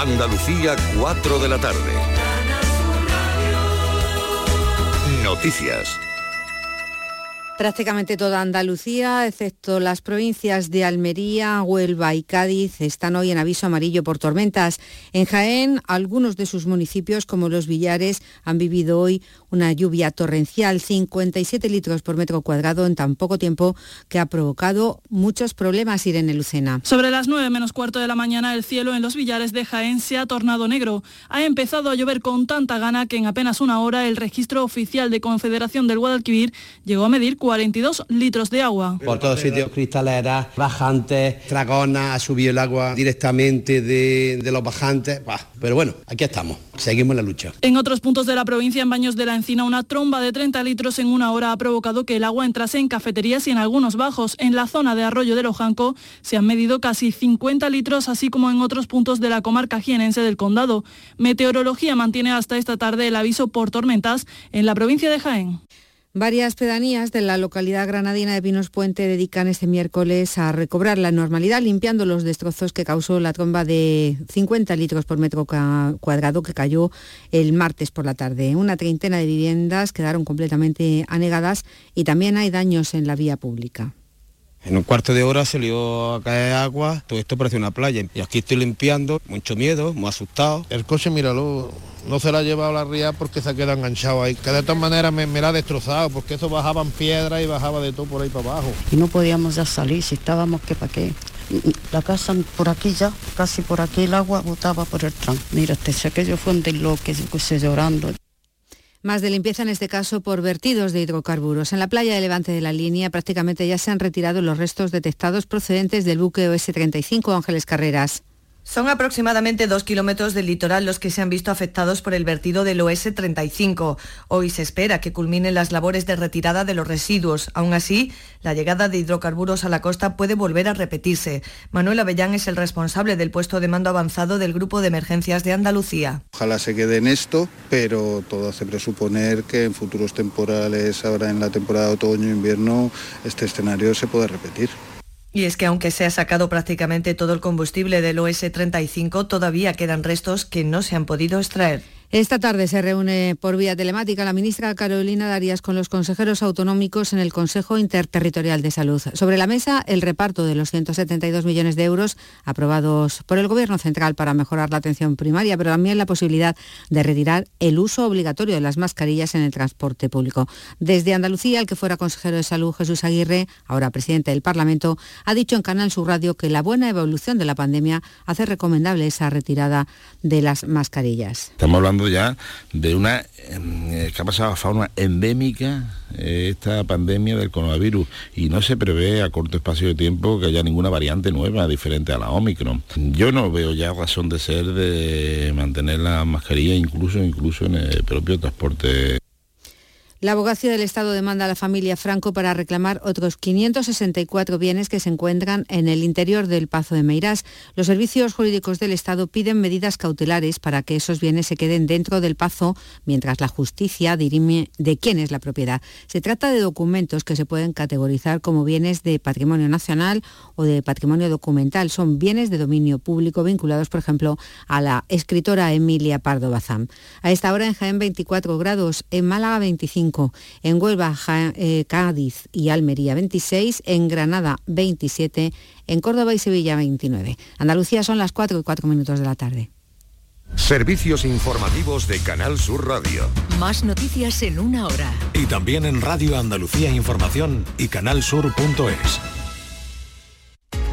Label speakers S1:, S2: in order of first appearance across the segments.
S1: Andalucía, 4 de la tarde. Noticias.
S2: Prácticamente toda Andalucía, excepto las provincias de Almería, Huelva y Cádiz, están hoy en aviso amarillo por tormentas. En Jaén, algunos de sus municipios, como los Villares, han vivido hoy una lluvia torrencial, 57 litros por metro cuadrado en tan poco tiempo, que ha provocado muchos problemas, Irene Lucena.
S3: Sobre las 9 menos cuarto de la mañana, el cielo en los Villares de Jaén se ha tornado negro. Ha empezado a llover con tanta gana que en apenas una hora el registro oficial de Confederación del Guadalquivir llegó a medir 42 litros de agua.
S4: Por todos sitios, cristaleras, bajantes, dragona, ha subido el agua directamente de, los bajantes. pero bueno, aquí estamos, seguimos la lucha.
S3: En otros puntos de la provincia, en Baños de la Encina, una tromba de 30 litros en una hora ha provocado que el agua entrase en cafeterías y en algunos bajos. En la zona de Arroyo de Lojanco se han medido casi 50 litros, así como en otros puntos de la comarca jienense del condado. Meteorología mantiene hasta esta tarde el aviso por tormentas en la provincia de Jaén.
S2: Varias pedanías de la localidad granadina de Pinos Puente dedican este miércoles a recobrar la normalidad limpiando los destrozos que causó la tromba de 50 litros por metro cuadrado que cayó el martes por la tarde. Una treintena de viviendas quedaron completamente anegadas y también hay daños en la vía pública.
S4: En un cuarto de hora se lió a caer agua, todo esto parece una playa. Y aquí estoy limpiando, mucho miedo, muy asustado.
S5: El coche, míralo, no se la ha llevado la ría porque se ha quedado enganchado ahí. Que de todas maneras me, me la ha destrozado, porque eso bajaban piedras y bajaba de todo por ahí para abajo.
S6: Y no podíamos ya salir, si estábamos que para qué. La casa por aquí ya, casi por aquí el agua botaba por el tram. Mira, este sé que yo fue un desloque, se llorando.
S2: Más de limpieza en este caso por vertidos de hidrocarburos. En la playa de Levante de la línea prácticamente ya se han retirado los restos detectados procedentes del buque OS-35 Ángeles Carreras.
S7: Son aproximadamente dos kilómetros del litoral los que se han visto afectados por el vertido del OS-35. Hoy se espera que culminen las labores de retirada de los residuos. Aún así, la llegada de hidrocarburos a la costa puede volver a repetirse. Manuel Avellán es el responsable del puesto de mando avanzado del Grupo de Emergencias de Andalucía.
S8: Ojalá se quede en esto, pero todo hace presuponer que en futuros temporales, ahora en la temporada de otoño-invierno, este escenario se puede repetir.
S7: Y es que aunque se ha sacado prácticamente todo el combustible del OS-35, todavía quedan restos que no se han podido extraer.
S2: Esta tarde se reúne por vía telemática la ministra Carolina Darias con los consejeros autonómicos en el Consejo Interterritorial de Salud. Sobre la mesa, el reparto de los 172 millones de euros aprobados por el Gobierno central para mejorar la atención primaria, pero también la posibilidad de retirar el uso obligatorio de las mascarillas en el transporte público. Desde Andalucía, el que fuera consejero de Salud, Jesús Aguirre, ahora presidente del Parlamento, ha dicho en Canal Sur Radio que la buena evolución de la pandemia hace recomendable esa retirada de las mascarillas.
S9: Ya de una em, eh, que ha pasado a fauna endémica eh, esta pandemia del coronavirus y no se prevé a corto espacio de tiempo que haya ninguna variante nueva diferente a la Omicron. Yo no veo ya razón de ser de mantener la mascarilla incluso incluso en el propio transporte
S2: la abogacía del Estado demanda a la familia Franco para reclamar otros 564 bienes que se encuentran en el interior del Pazo de Meirás. Los servicios jurídicos del Estado piden medidas cautelares para que esos bienes se queden dentro del Pazo mientras la justicia dirime de quién es la propiedad. Se trata de documentos que se pueden categorizar como bienes de patrimonio nacional o de patrimonio documental. Son bienes de dominio público vinculados, por ejemplo, a la escritora Emilia Pardo Bazán. A esta hora en Jaén 24 grados, en Málaga 25 en Huelva, eh, Cádiz y Almería 26, en Granada 27, en Córdoba y Sevilla 29. Andalucía son las 4 y 4 minutos de la tarde.
S1: Servicios informativos de Canal Sur Radio.
S10: Más noticias en una hora.
S1: Y también en Radio Andalucía Información y canalsur.es.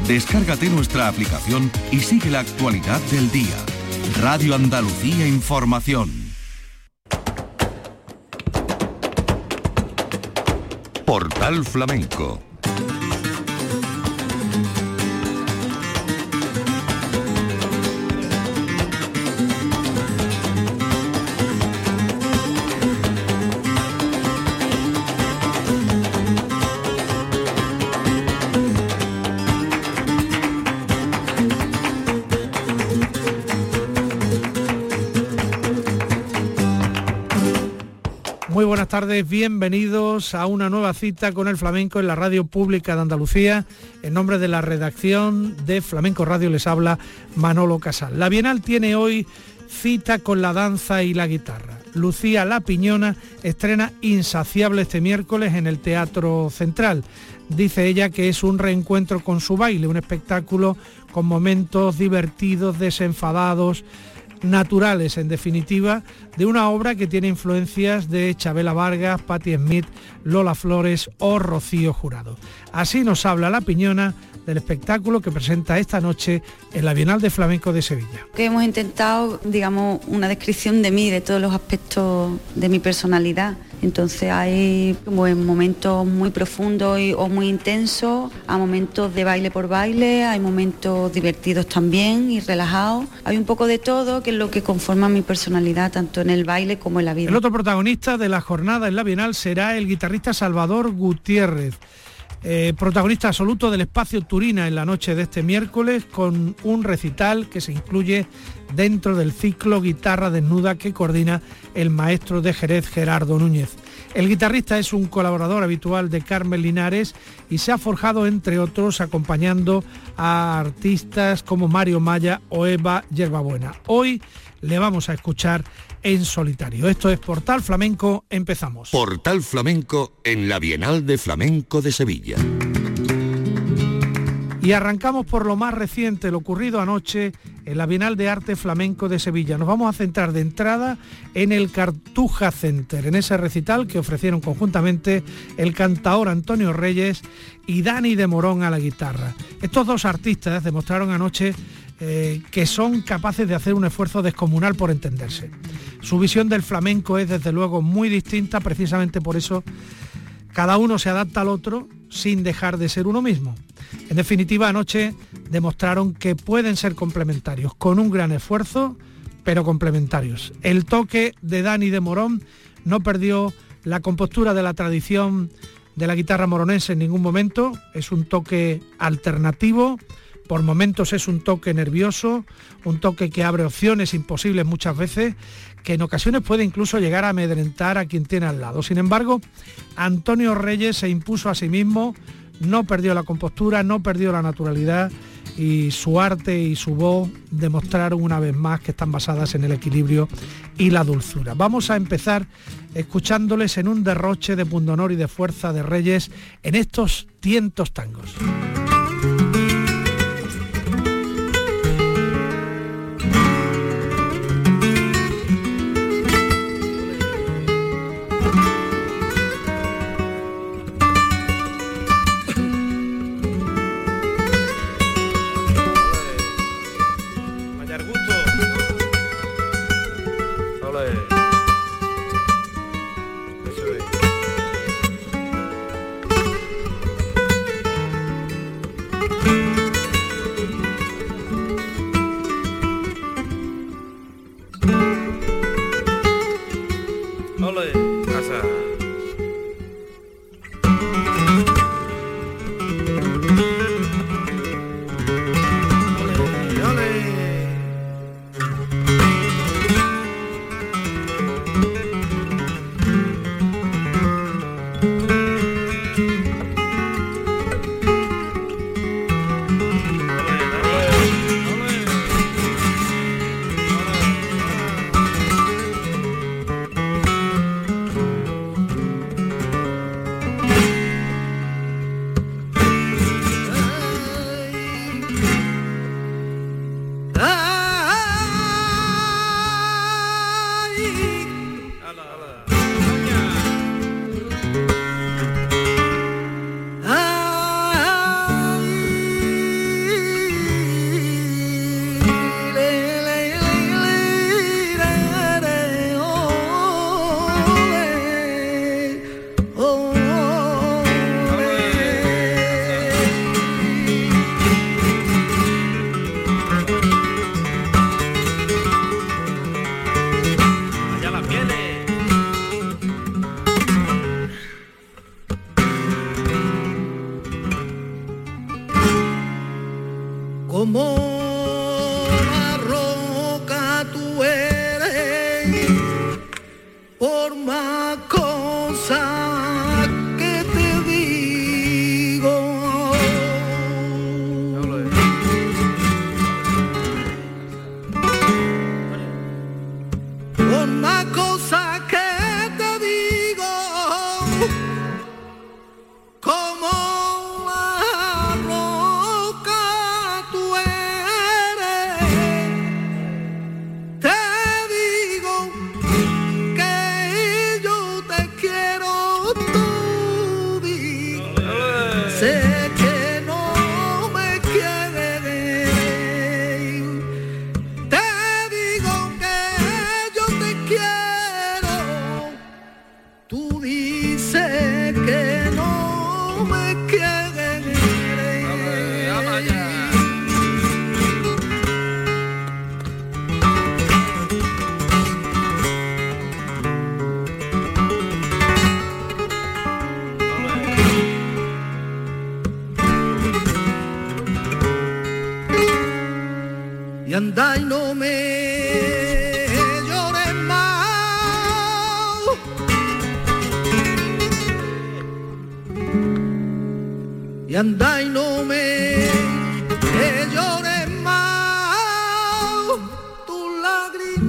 S1: Descárgate nuestra aplicación y sigue la actualidad del día. Radio Andalucía Información. Portal Flamenco
S11: Muy buenas tardes, bienvenidos a una nueva cita con el flamenco en la radio pública de Andalucía. En nombre de la redacción de Flamenco Radio les habla Manolo Casal. La Bienal tiene hoy cita con la danza y la guitarra. Lucía La Piñona estrena Insaciable este miércoles en el Teatro Central. Dice ella que es un reencuentro con su baile, un espectáculo con momentos divertidos, desenfadados, naturales, en definitiva, de una obra que tiene influencias de Chabela Vargas, Patti Smith, Lola Flores o Rocío Jurado. Así nos habla la piñona del espectáculo que presenta esta noche en la Bienal de Flamenco de Sevilla.
S12: Que hemos intentado, digamos, una descripción de mí, de todos los aspectos de mi personalidad. Entonces hay momentos muy profundos o muy intensos, hay momentos de baile por baile, hay momentos divertidos también y relajados. Hay un poco de todo que es lo que conforma mi personalidad, tanto en el baile como en la vida.
S11: El otro protagonista de la jornada en la Bienal será el guitarrista Salvador Gutiérrez. Eh, protagonista absoluto del espacio Turina en la noche de este miércoles con un recital que se incluye dentro del ciclo Guitarra Desnuda que coordina el maestro de Jerez Gerardo Núñez. El guitarrista es un colaborador habitual de Carmen Linares y se ha forjado entre otros acompañando a artistas como Mario Maya o Eva Yerbabuena. Hoy le vamos a escuchar en solitario. Esto es Portal Flamenco, empezamos.
S1: Portal Flamenco en la Bienal de Flamenco de Sevilla.
S11: Y arrancamos por lo más reciente, lo ocurrido anoche en la Bienal de Arte Flamenco de Sevilla. Nos vamos a centrar de entrada en el Cartuja Center, en ese recital que ofrecieron conjuntamente el cantaor Antonio Reyes y Dani de Morón a la guitarra. Estos dos artistas demostraron anoche eh, que son capaces de hacer un esfuerzo descomunal por entenderse. Su visión del flamenco es desde luego muy distinta, precisamente por eso cada uno se adapta al otro sin dejar de ser uno mismo. En definitiva, anoche demostraron que pueden ser complementarios, con un gran esfuerzo, pero complementarios. El toque de Dani de Morón no perdió la compostura de la tradición de la guitarra moronense en ningún momento, es un toque alternativo, por momentos es un toque nervioso, un toque que abre opciones imposibles muchas veces, que en ocasiones puede incluso llegar a amedrentar a quien tiene al lado. Sin embargo, Antonio Reyes se impuso a sí mismo, no perdió la compostura, no perdió la naturalidad y su arte y su voz demostraron una vez más que están basadas en el equilibrio y la dulzura. Vamos a empezar escuchándoles en un derroche de pundonor y de fuerza de Reyes en estos tientos tangos.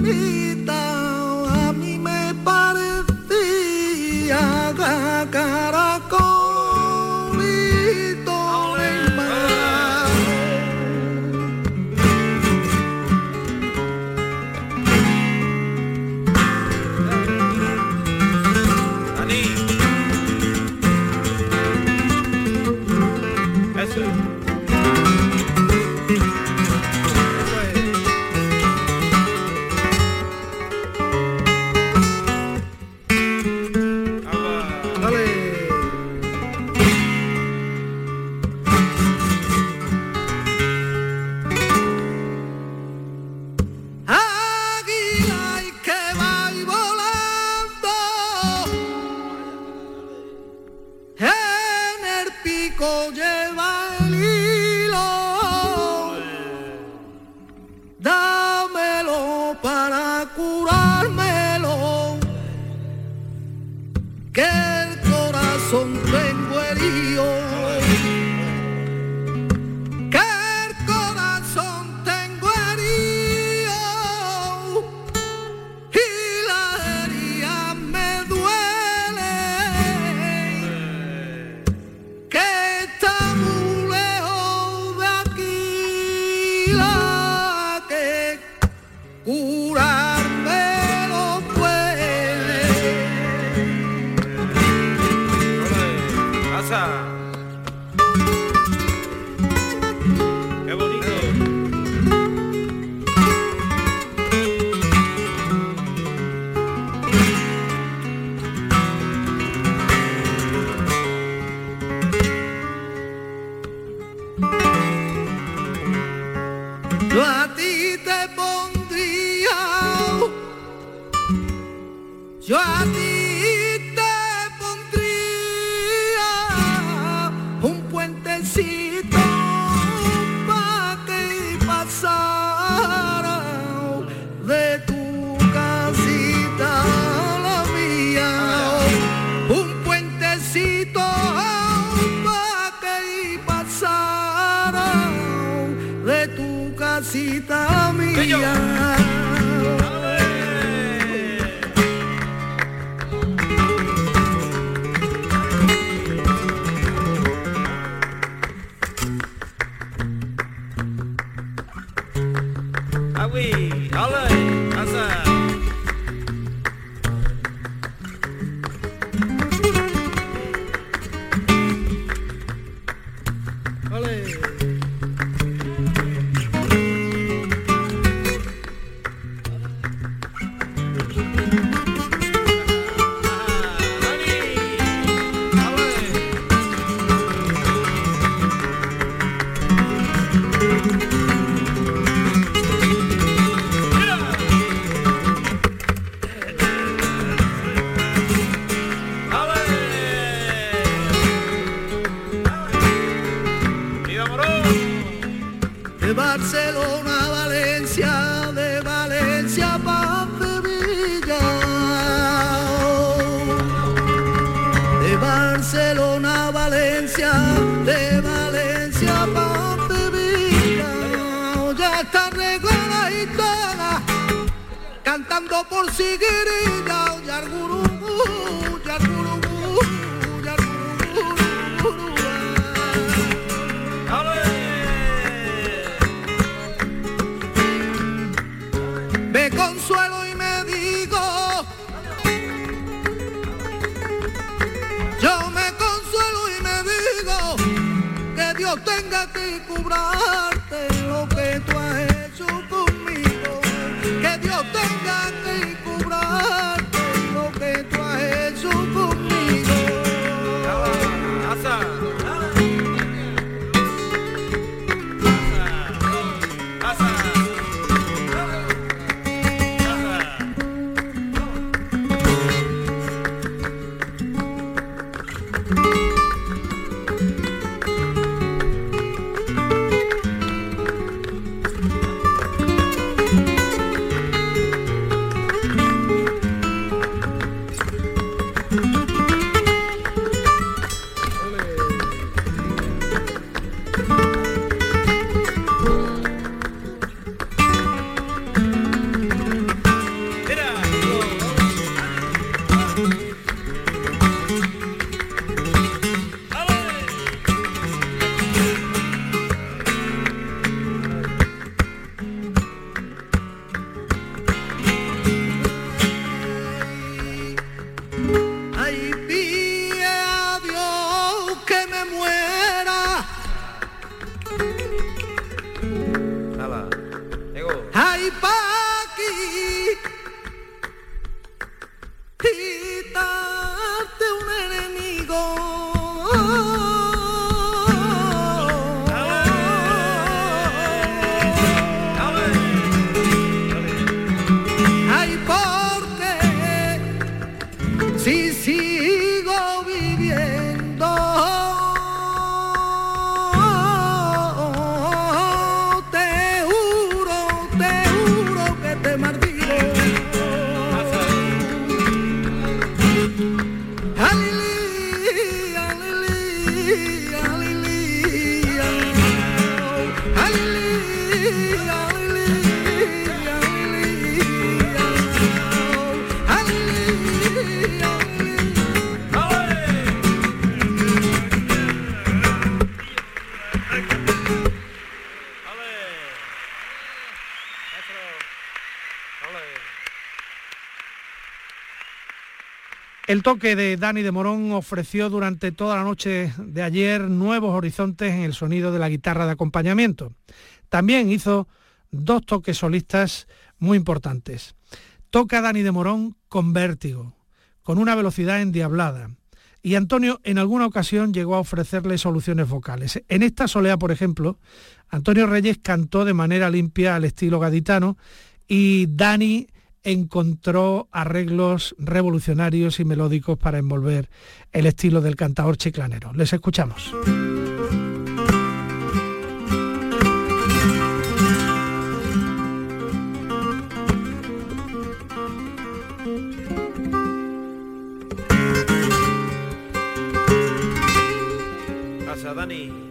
S13: me. Bailando por siguirilla, yargurú, yargurú, yargurú. Me consuelo y me digo, yo me consuelo y me digo, que Dios tenga que cobrarte lo que tú has hecho tenga que
S11: toque de Dani de Morón ofreció durante toda la noche de ayer nuevos horizontes en el sonido de la guitarra de acompañamiento. También hizo dos toques solistas muy importantes. Toca Dani de Morón con vértigo, con una velocidad endiablada. Y Antonio en alguna ocasión llegó a ofrecerle soluciones vocales. En esta solea, por ejemplo, Antonio Reyes cantó de manera limpia al estilo gaditano y Dani encontró arreglos revolucionarios y melódicos para envolver el estilo del cantador chiclanero. Les escuchamos.
S14: Dani.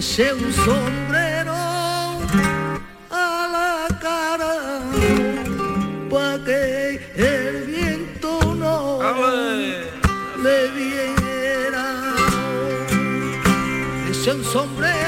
S13: ese un sombrero a la cara pa' que el viento no le viera. Ese un sombrero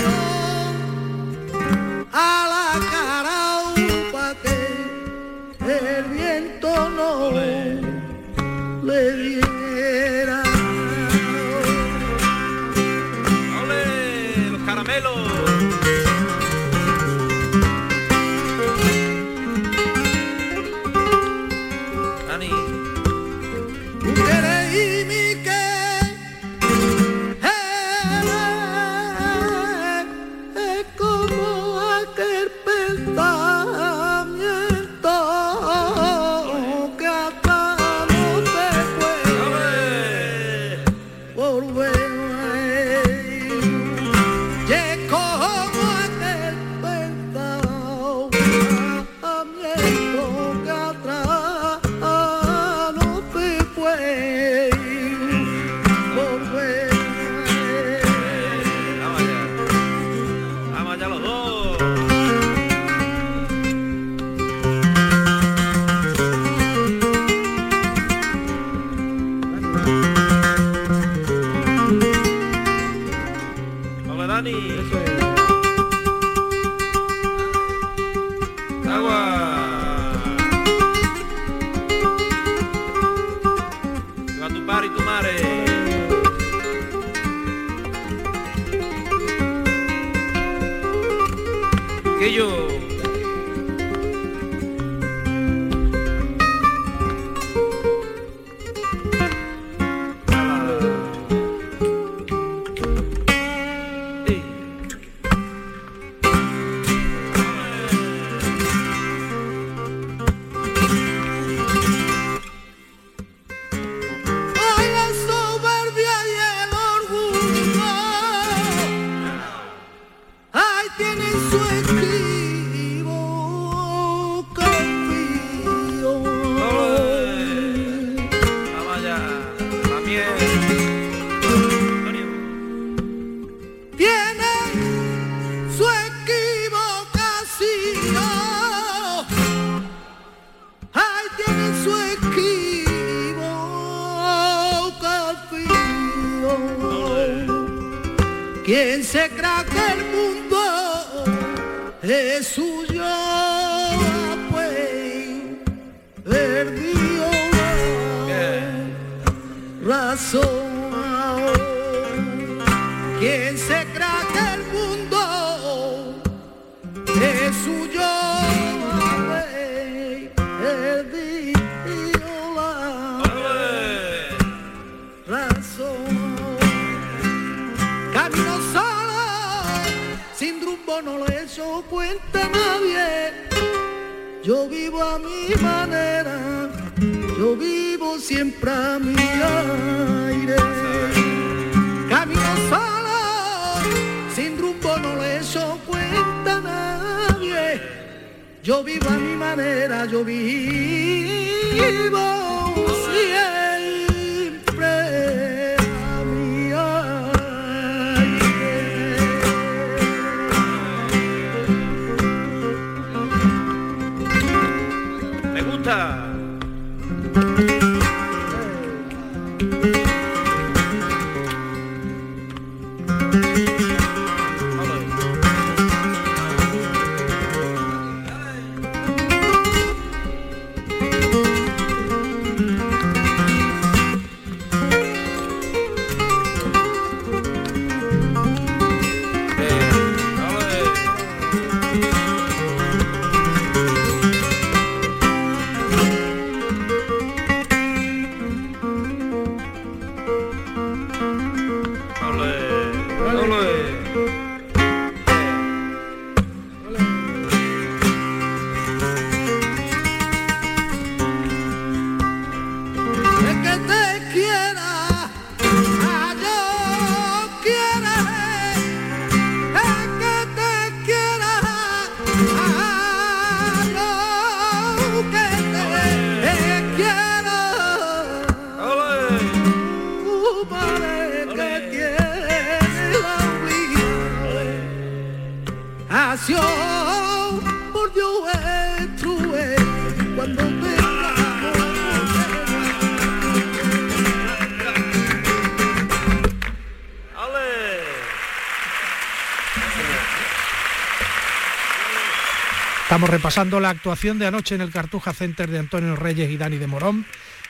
S11: repasando la actuación de anoche en el Cartuja Center de Antonio Reyes y Dani de Morón.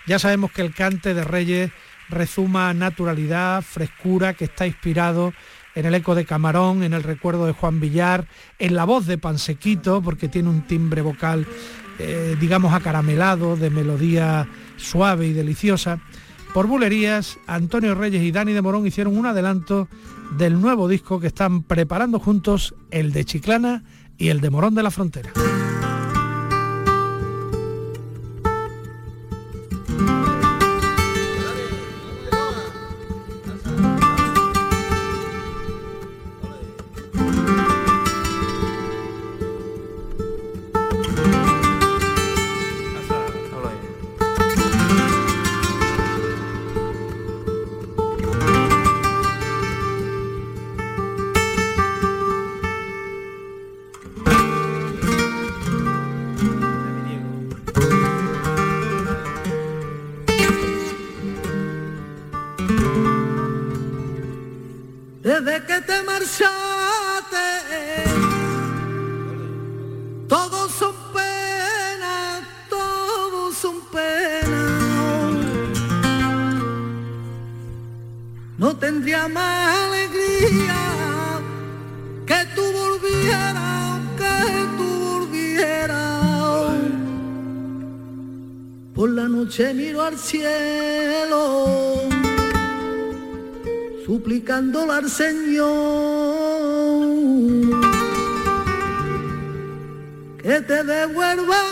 S11: Ya sabemos que el cante de Reyes rezuma naturalidad, frescura, que está inspirado en el eco de Camarón, en el recuerdo de Juan Villar, en la voz de Pansequito, porque tiene un timbre vocal, eh, digamos, acaramelado, de melodía suave y deliciosa. Por bulerías, Antonio Reyes y Dani de Morón hicieron un adelanto del nuevo disco que están preparando juntos, el de Chiclana y el de Morón de la Frontera.
S13: Al cielo, suplicándole al Señor que te devuelva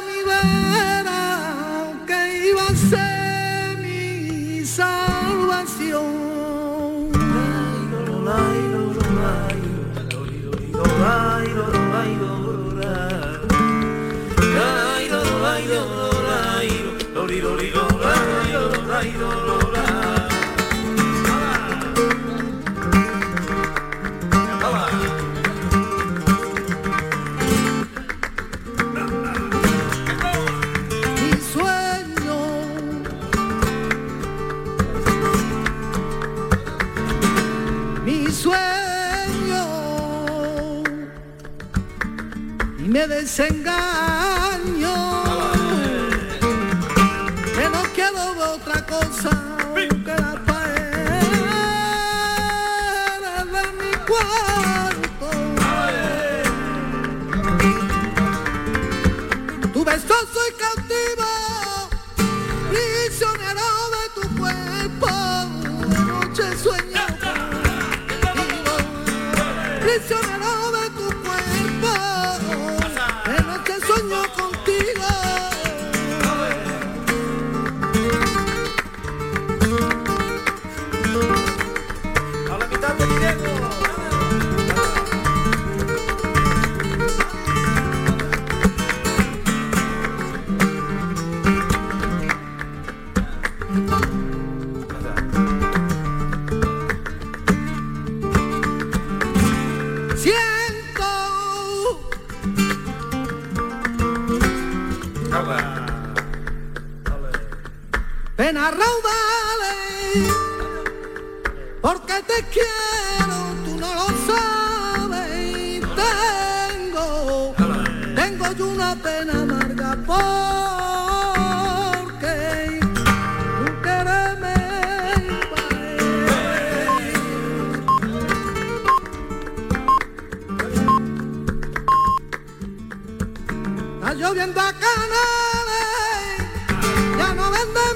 S13: me lloviendo a canales, ya no vende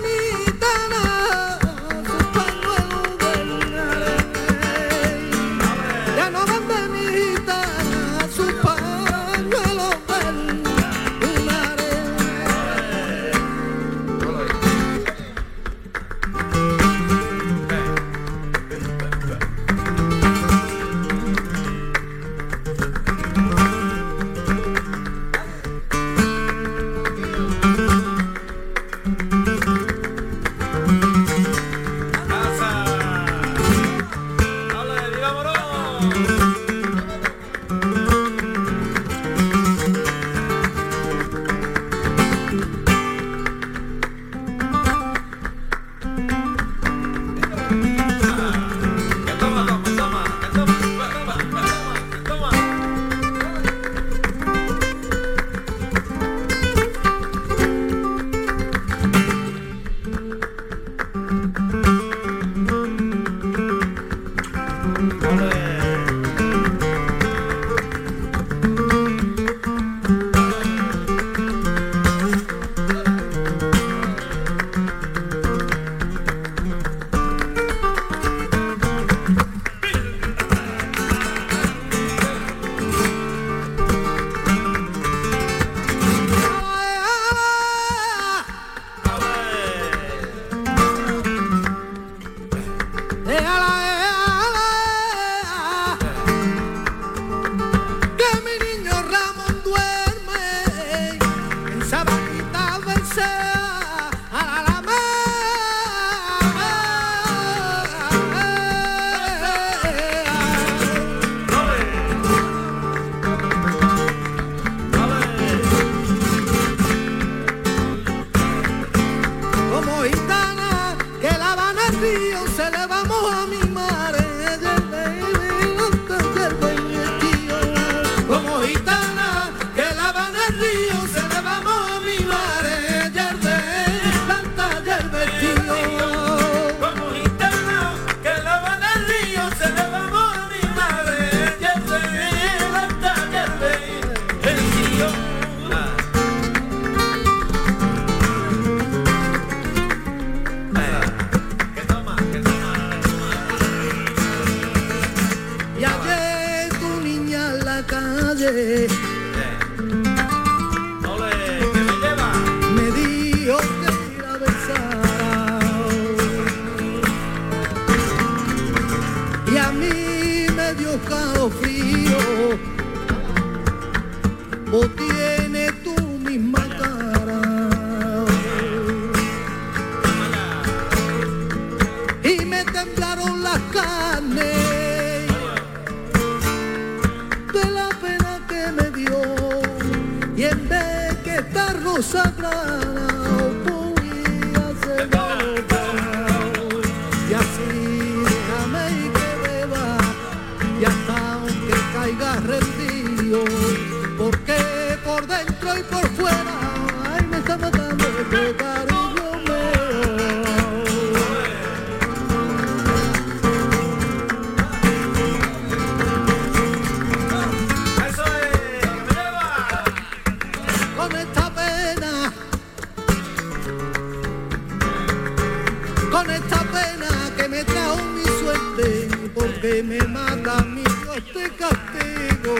S13: que me mata a mi Dios te castigo.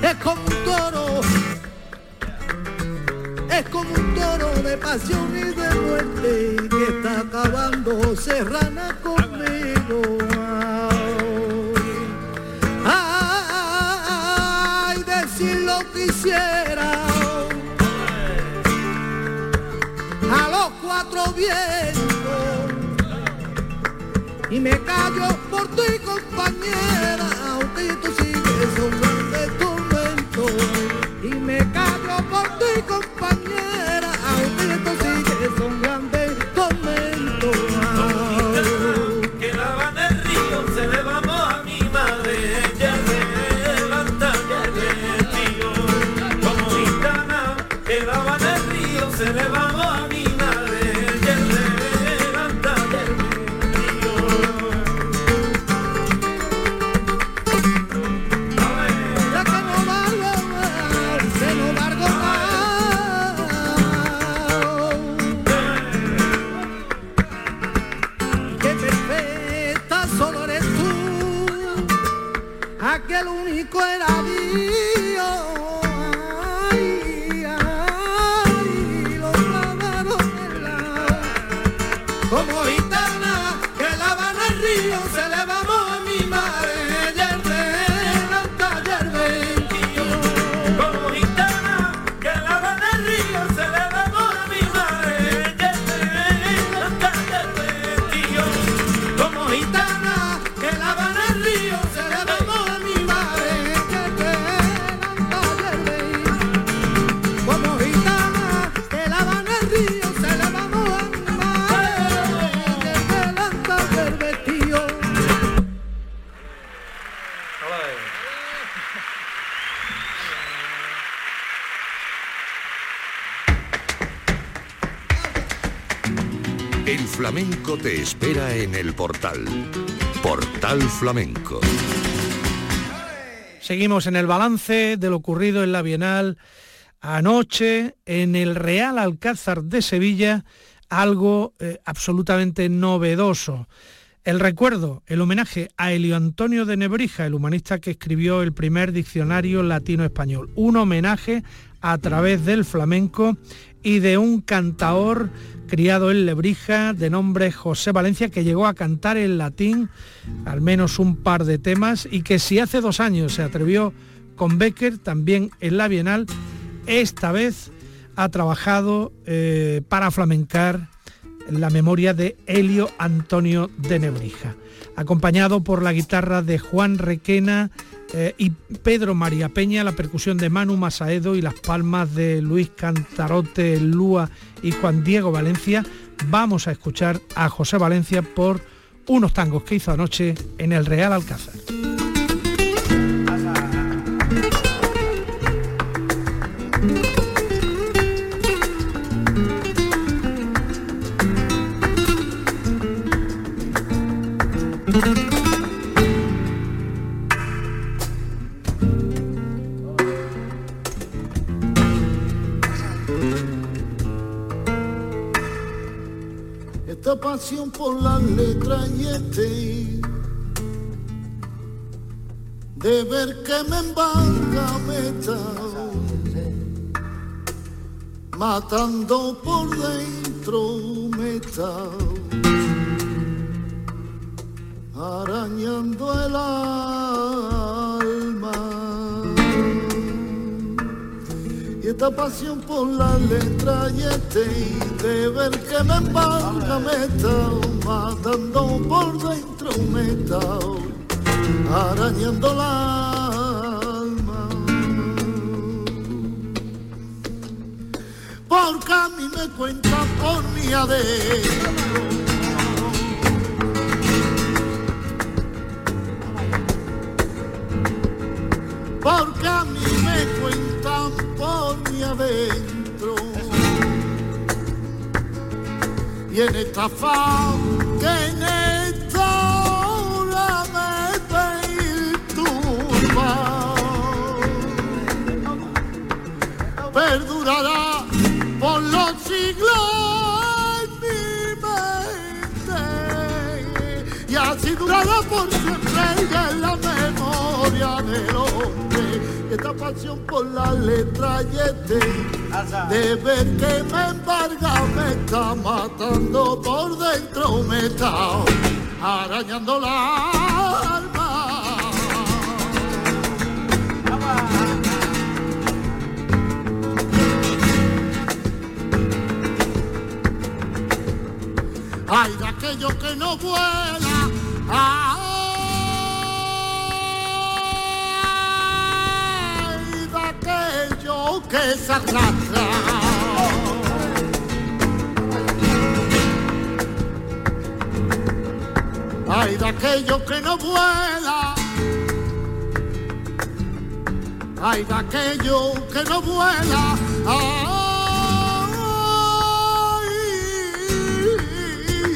S13: Es como un toro, es como un toro de pasión y de muerte que está acabando serrana conmigo. Ay, decirlo quisiera a los cuatro bien y me callo por tu compañera, aunque tú sigues un de tu tormento y me callo por tu compañera.
S1: Te espera en el portal. Portal Flamenco.
S11: Seguimos en el balance de lo ocurrido en la Bienal anoche en el Real Alcázar de Sevilla, algo eh, absolutamente novedoso. El recuerdo, el homenaje a Elio Antonio de Nebrija, el humanista que escribió el primer diccionario latino-español. Un homenaje a través del flamenco y de un cantaor criado en Lebrija de nombre José Valencia que llegó a cantar en latín al menos un par de temas y que si hace dos años se atrevió con Becker también en la Bienal, esta vez ha trabajado eh, para flamencar la memoria de Helio Antonio de Nebrija, acompañado por la guitarra de Juan Requena eh, y Pedro María Peña, la percusión de Manu Masaedo y las palmas de Luis Cantarote Lúa y Juan Diego Valencia. Vamos a escuchar a José Valencia por unos tangos que hizo anoche en el Real Alcázar.
S14: Esta pasión por las letras y este de ver que me embarga me está matando por dentro me está arañando el alma. Esta pasión por la letra y este de ver que me embarga me está matando por dentro me está arañando el alma. Porque a mí me cuentan por mi adentro porque a mí Y en esta faz que en esta hora me perdurará por los siglos mi mente y así durará por siempre en la memoria hombre esta pasión por la letra y este de ver que me embarga me está matando por dentro me está arañando la alma. Ay de aquello que no vuela. Ay que se arrastra ay de aquello que no vuela. Ay de aquello que no vuela. Ay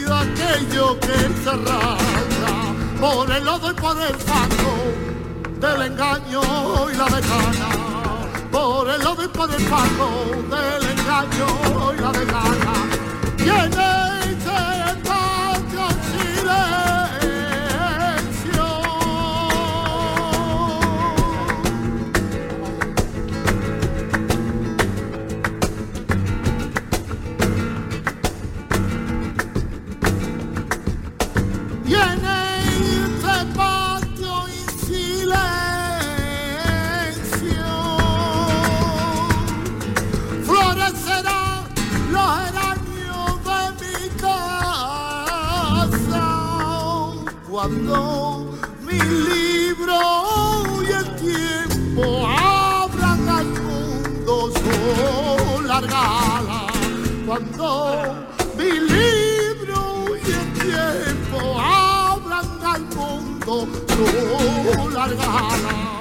S14: de aquello que se arrastra por el lodo y por el fango del engaño y la decana por el lodo y por el fango del engaño y la decana cuando mi libro y el tiempo abran al mundo su larga cuando mi libro y el tiempo abran al mundo su larga.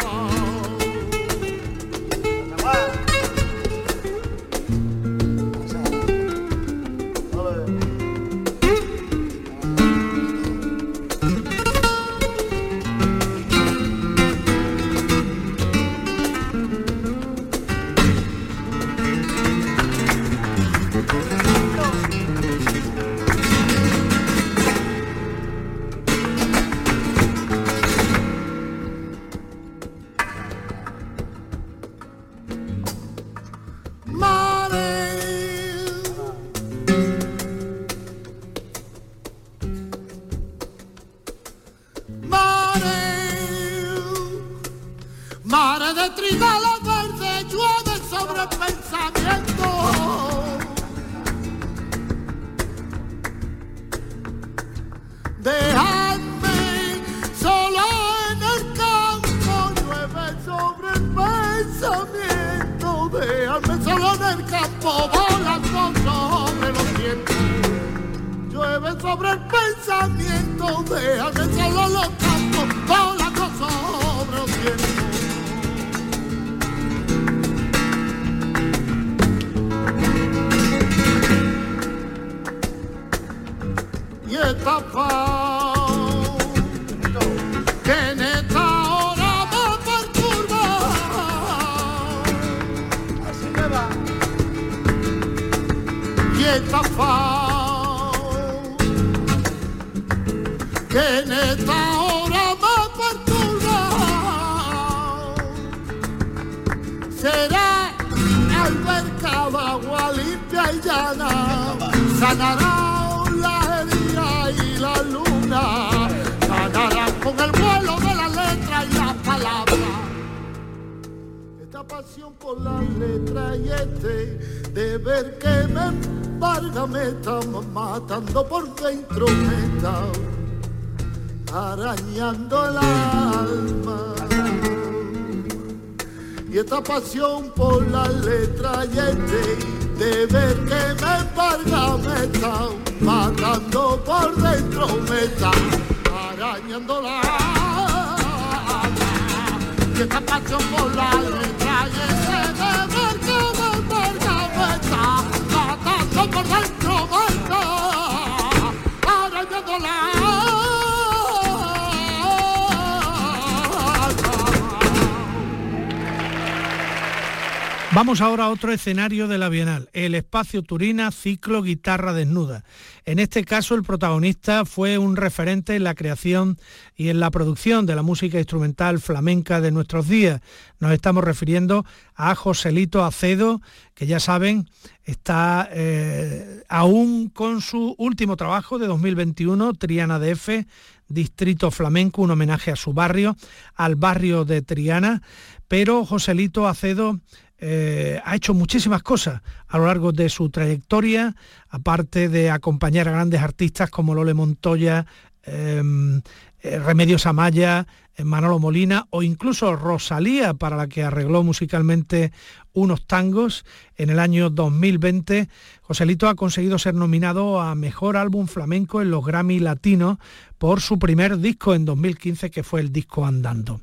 S14: Matando por dentro, me está arañando el alma. Y esta pasión por la letra y este de ver que me embarga me está matando por dentro, me está arañando la alma. Y esta pasión por la letra
S11: Vamos ahora a otro escenario de la Bienal, el espacio Turina Ciclo Guitarra Desnuda. En este caso el protagonista fue un referente en la creación y en la producción de la música instrumental flamenca de nuestros días. Nos estamos refiriendo a Joselito Acedo, que ya saben está eh, aún con su último trabajo de 2021, Triana DF, Distrito Flamenco, un homenaje a su barrio, al barrio de Triana, pero Joselito Acedo eh, ha hecho muchísimas cosas a lo largo de su trayectoria, aparte de acompañar a grandes artistas como Lole Montoya, em, eh, Remedios Amaya, eh, Manolo Molina o incluso Rosalía, para la que arregló musicalmente unos tangos. En el año 2020, Joselito ha conseguido ser nominado a Mejor Álbum Flamenco en los Grammy Latinos por su primer disco en 2015, que fue el disco Andando.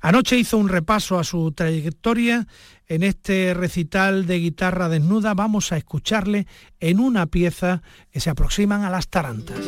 S11: Anoche hizo un repaso a su trayectoria. En este recital de guitarra desnuda vamos a escucharle en una pieza que se aproximan a las tarantas.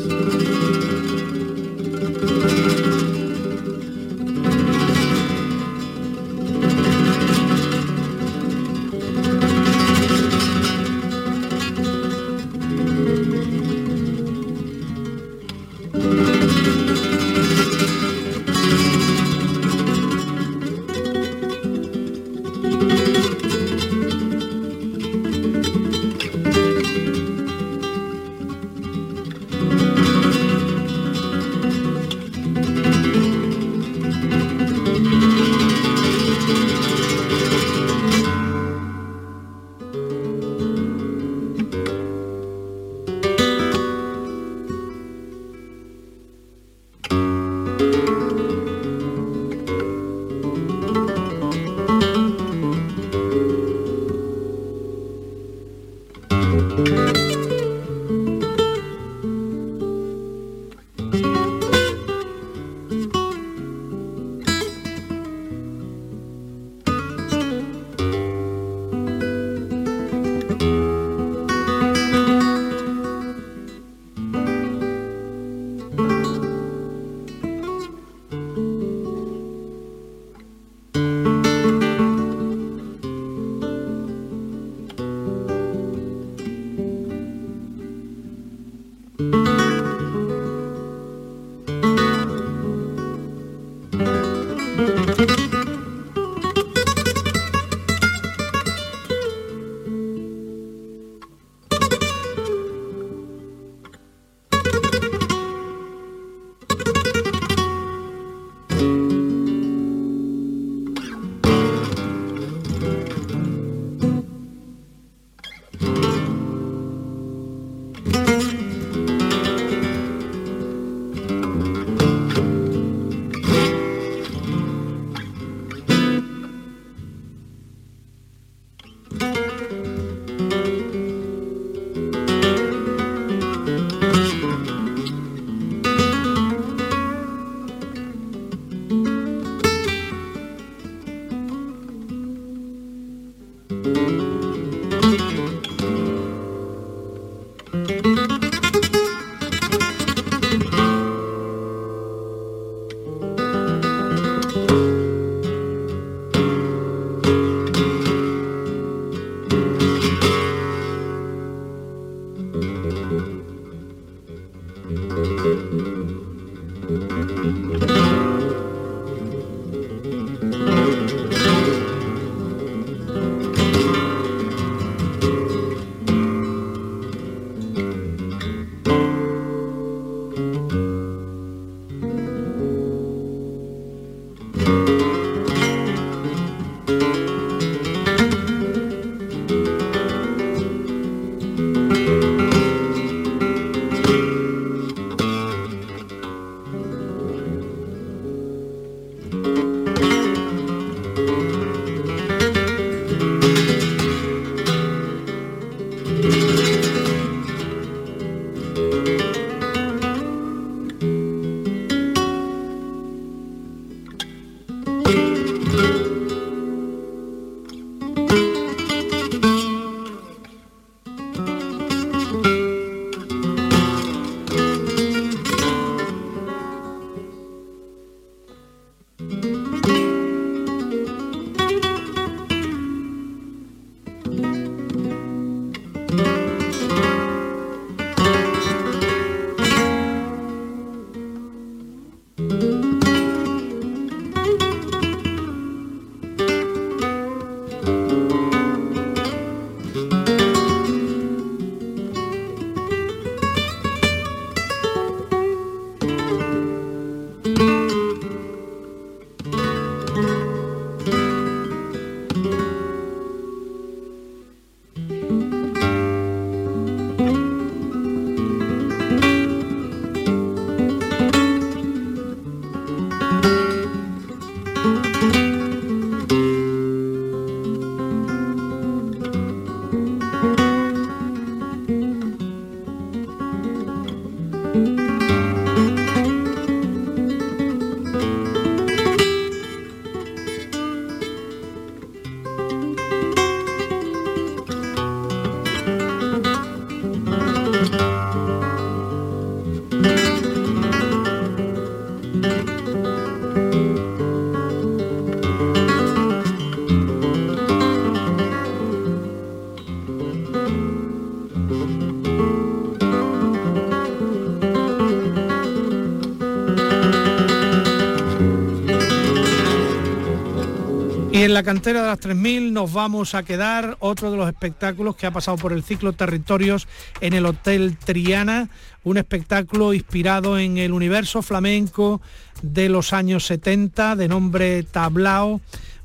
S11: En la cantera de las 3000 nos vamos a quedar otro de los espectáculos que ha pasado por el ciclo Territorios en el Hotel Triana, un espectáculo inspirado en el universo flamenco de los años 70 de nombre Tablao.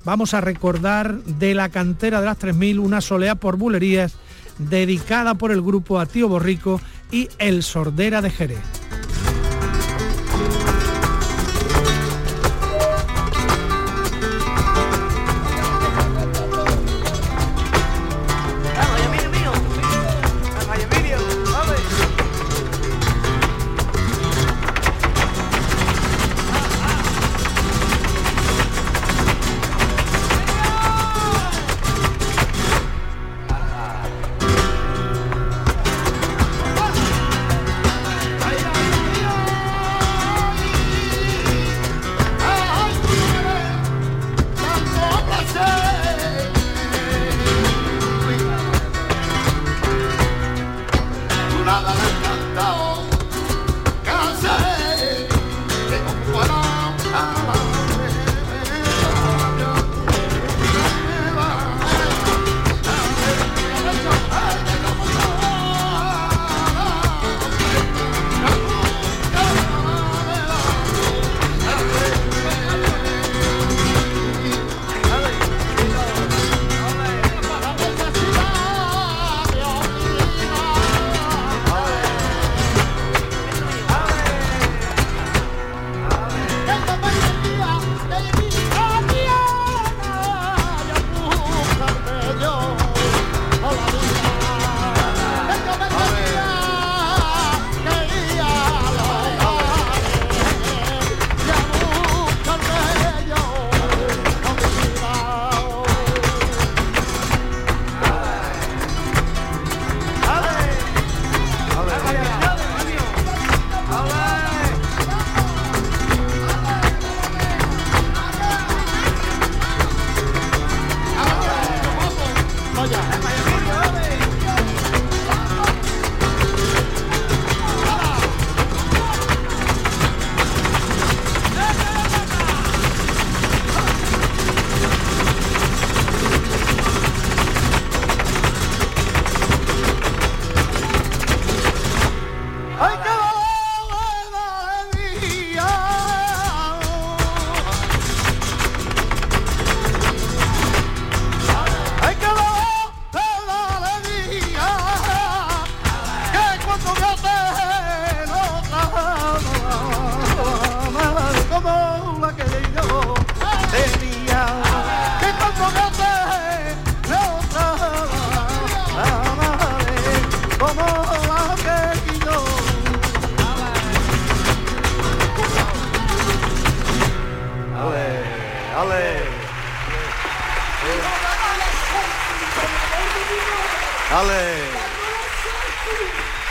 S11: Vamos a recordar de la cantera de las 3000 una solea por bulerías dedicada por el grupo a Tío Borrico y El Sordera de Jerez.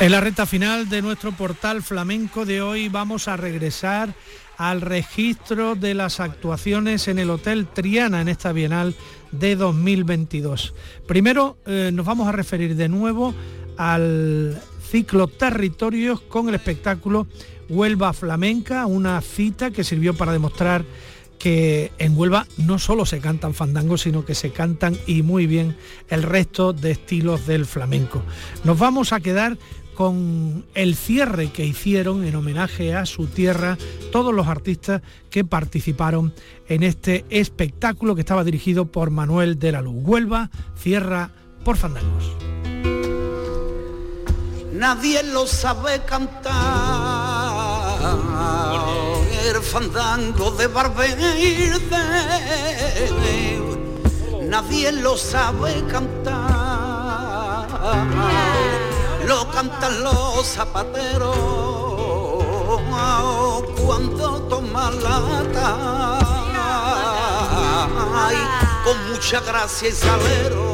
S11: En la recta final de nuestro portal flamenco de hoy vamos a regresar al registro de las actuaciones en el Hotel Triana en esta Bienal de 2022. Primero eh, nos vamos a referir de nuevo al ciclo Territorios con el espectáculo Huelva Flamenca, una cita que sirvió para demostrar que en Huelva no solo se cantan fandangos, sino que se cantan y muy bien el resto de estilos del flamenco. Nos vamos a quedar con el cierre que hicieron en homenaje a su tierra todos los artistas que participaron en este espectáculo que estaba dirigido por Manuel de la Luz. Huelva cierra por fandangos.
S15: Nadie lo sabe cantar, el fandango de Barberde. Nadie lo sabe cantar lo cantan los zapateros. Cuando toman lata con mucha gracia y salero.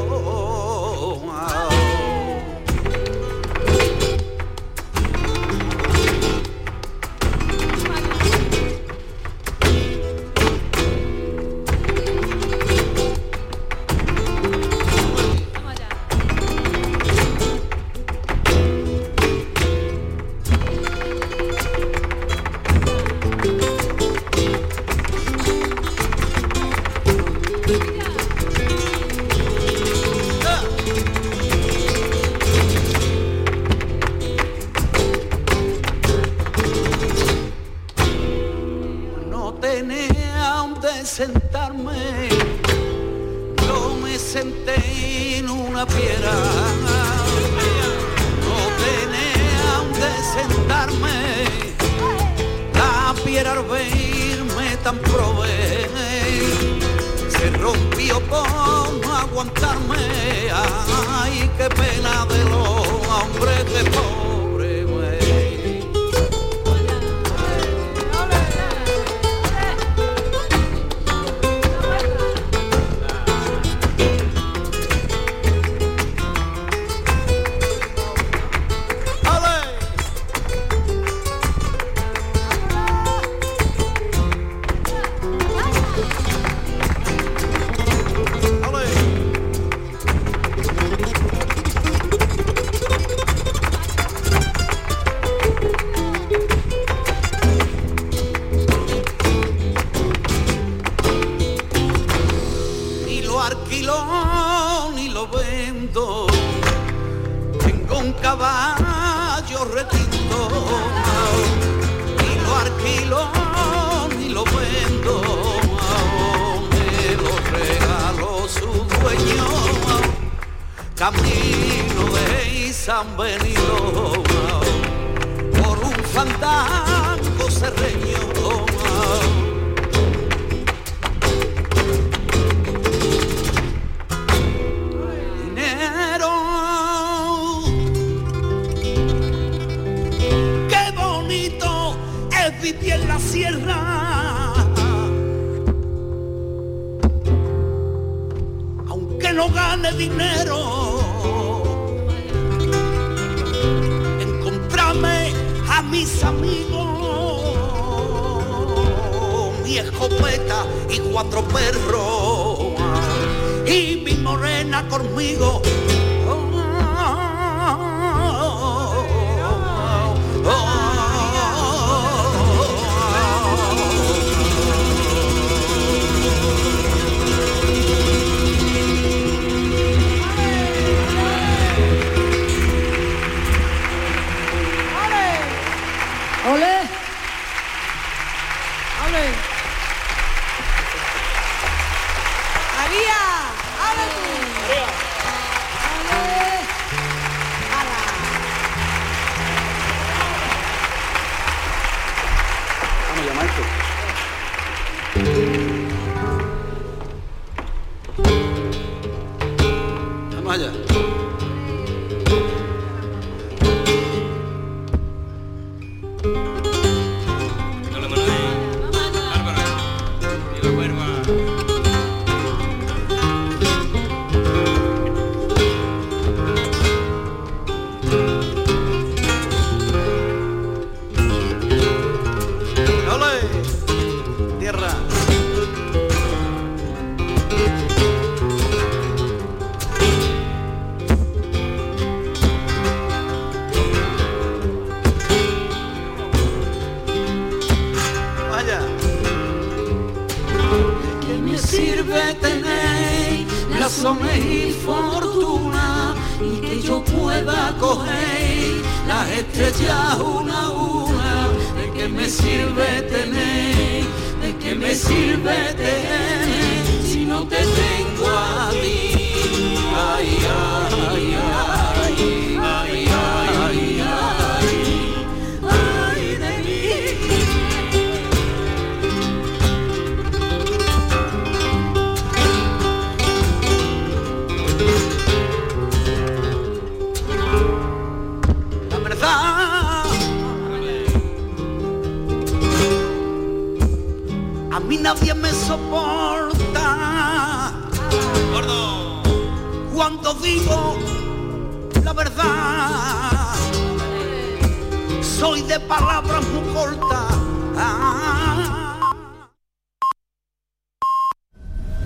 S15: Michael.